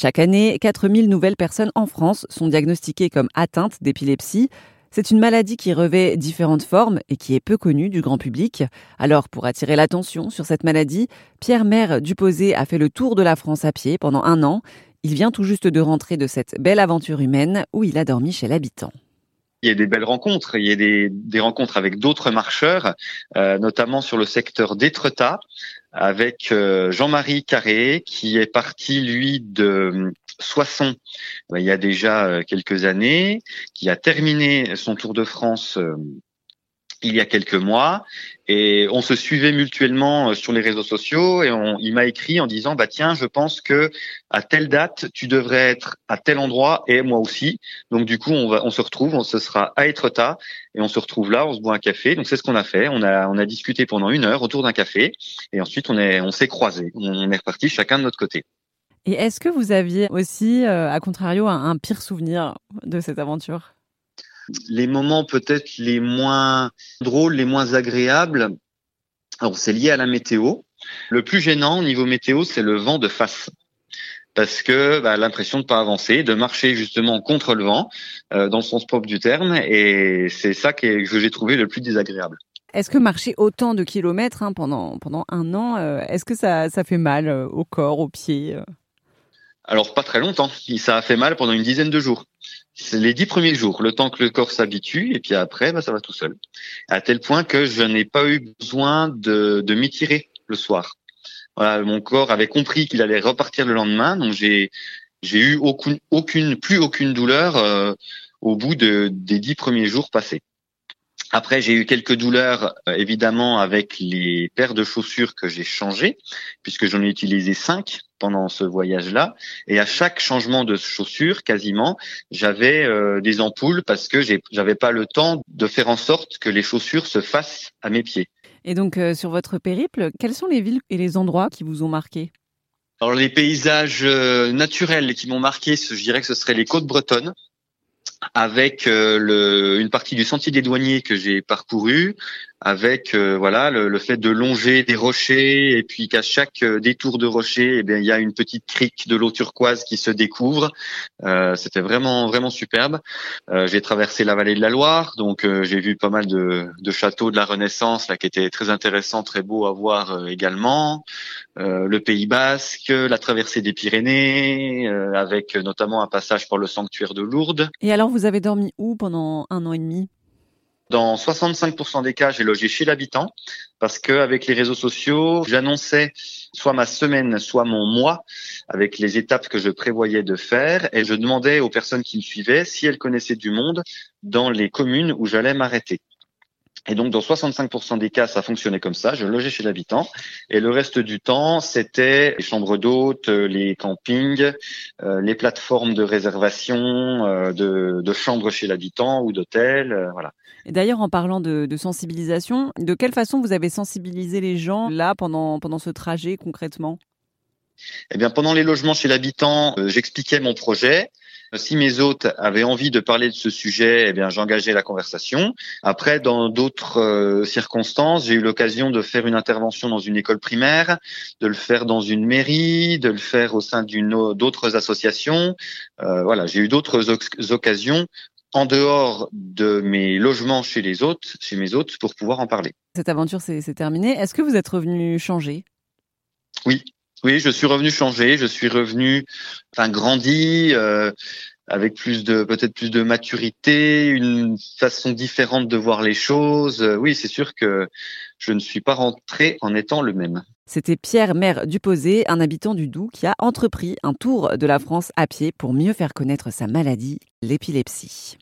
Chaque année, 4000 nouvelles personnes en France sont diagnostiquées comme atteintes d'épilepsie. C'est une maladie qui revêt différentes formes et qui est peu connue du grand public. Alors, pour attirer l'attention sur cette maladie, Pierre Maire Duposé a fait le tour de la France à pied pendant un an. Il vient tout juste de rentrer de cette belle aventure humaine où il a dormi chez l'habitant il y a des belles rencontres. Il y a des, des rencontres avec d'autres marcheurs, euh, notamment sur le secteur d'Étretat, avec euh, Jean-Marie Carré, qui est parti, lui, de Soissons il y a déjà euh, quelques années, qui a terminé son Tour de France il y a quelques mois et on se suivait mutuellement euh, sur les réseaux sociaux et on, il m'a écrit en disant bah tiens je pense que à telle date tu devrais être à tel endroit et moi aussi. Donc du coup on va on se retrouve on se sera à Etretat et on se retrouve là on se boit un café. Donc c'est ce qu'on a fait. On a on a discuté pendant une heure autour d'un café et ensuite on est on s'est croisés. On est reparti chacun de notre côté. Et est-ce que vous aviez aussi euh, à contrario un pire souvenir de cette aventure? Les moments peut-être les moins drôles, les moins agréables, alors c'est lié à la météo. Le plus gênant au niveau météo, c'est le vent de face parce que bah, l'impression de pas avancer, de marcher justement contre le vent, euh, dans le sens propre du terme, et c'est ça que, j'ai trouvé le plus désagréable. Est-ce que marcher autant de kilomètres hein, pendant un an, euh, est-ce que ça ça fait mal euh, au corps, aux pieds Alors pas très longtemps. Ça a fait mal pendant une dizaine de jours c'est les dix premiers jours, le temps que le corps s'habitue, et puis après, bah, ça va tout seul. À tel point que je n'ai pas eu besoin de, de m'étirer le soir. Voilà, mon corps avait compris qu'il allait repartir le lendemain, donc j'ai j'ai eu aucune, aucune, plus aucune douleur euh, au bout de, des dix premiers jours passés. Après, j'ai eu quelques douleurs, euh, évidemment, avec les paires de chaussures que j'ai changées, puisque j'en ai utilisé cinq pendant ce voyage-là. Et à chaque changement de chaussures, quasiment, j'avais euh, des ampoules parce que j'avais pas le temps de faire en sorte que les chaussures se fassent à mes pieds. Et donc, euh, sur votre périple, quelles sont les villes et les endroits qui vous ont marqué? Alors les paysages naturels qui m'ont marqué, je dirais que ce serait les côtes bretonnes, avec euh, une partie du sentier des douaniers que j'ai parcouru, avec euh, voilà le, le, fait de longer des rochers et puis qu'à chaque euh, détour de rocher, eh bien il y a une petite crique de l'eau turquoise qui se découvre. Euh, C'était vraiment vraiment superbe. j'ai traversé la vallée de la Loire, donc j'ai vu pas mal de, de, châteaux de la Renaissance là qui étaient très intéressants, très beaux à voir également. le Pays Basque, la traversée des Pyrénées, avec notamment un passage par le sanctuaire de Lourdes. Et alors vous avez dormi où pendant un an et demi? Dans 65% des cas, j'ai logé chez l'habitant parce que avec les réseaux sociaux, j'annonçais soit ma semaine, soit mon mois avec les étapes que je prévoyais de faire et je demandais aux personnes qui me suivaient si elles connaissaient du monde dans les communes où j'allais m'arrêter. Et donc, dans 65% des cas, ça fonctionnait comme ça. Je logeais chez l'habitant. Et le reste du temps, c'était les chambres d'hôtes, les campings, euh, les plateformes de réservation euh, de, de, chambres chez l'habitant ou d'hôtels. Euh, voilà. Et d'ailleurs, en parlant de, de, sensibilisation, de quelle façon vous avez sensibilisé les gens là pendant, pendant ce trajet concrètement? Eh bien, pendant les logements chez l'habitant, j'expliquais mon projet. Si mes hôtes avaient envie de parler de ce sujet, eh bien, j'engageais la conversation. Après, dans d'autres euh, circonstances, j'ai eu l'occasion de faire une intervention dans une école primaire, de le faire dans une mairie, de le faire au sein d'une d'autres associations. Euh, voilà, j'ai eu d'autres occasions en dehors de mes logements chez les hôtes, chez mes hôtes, pour pouvoir en parler. Cette aventure s'est terminée. Est-ce que vous êtes revenu changer? Oui, oui, je suis revenu changer, je suis revenu, enfin grandi, euh, avec plus de peut-être plus de maturité, une façon différente de voir les choses. Euh, oui, c'est sûr que je ne suis pas rentré en étant le même. C'était Pierre Maire Duposé, un habitant du Doubs, qui a entrepris un tour de la France à pied pour mieux faire connaître sa maladie, l'épilepsie.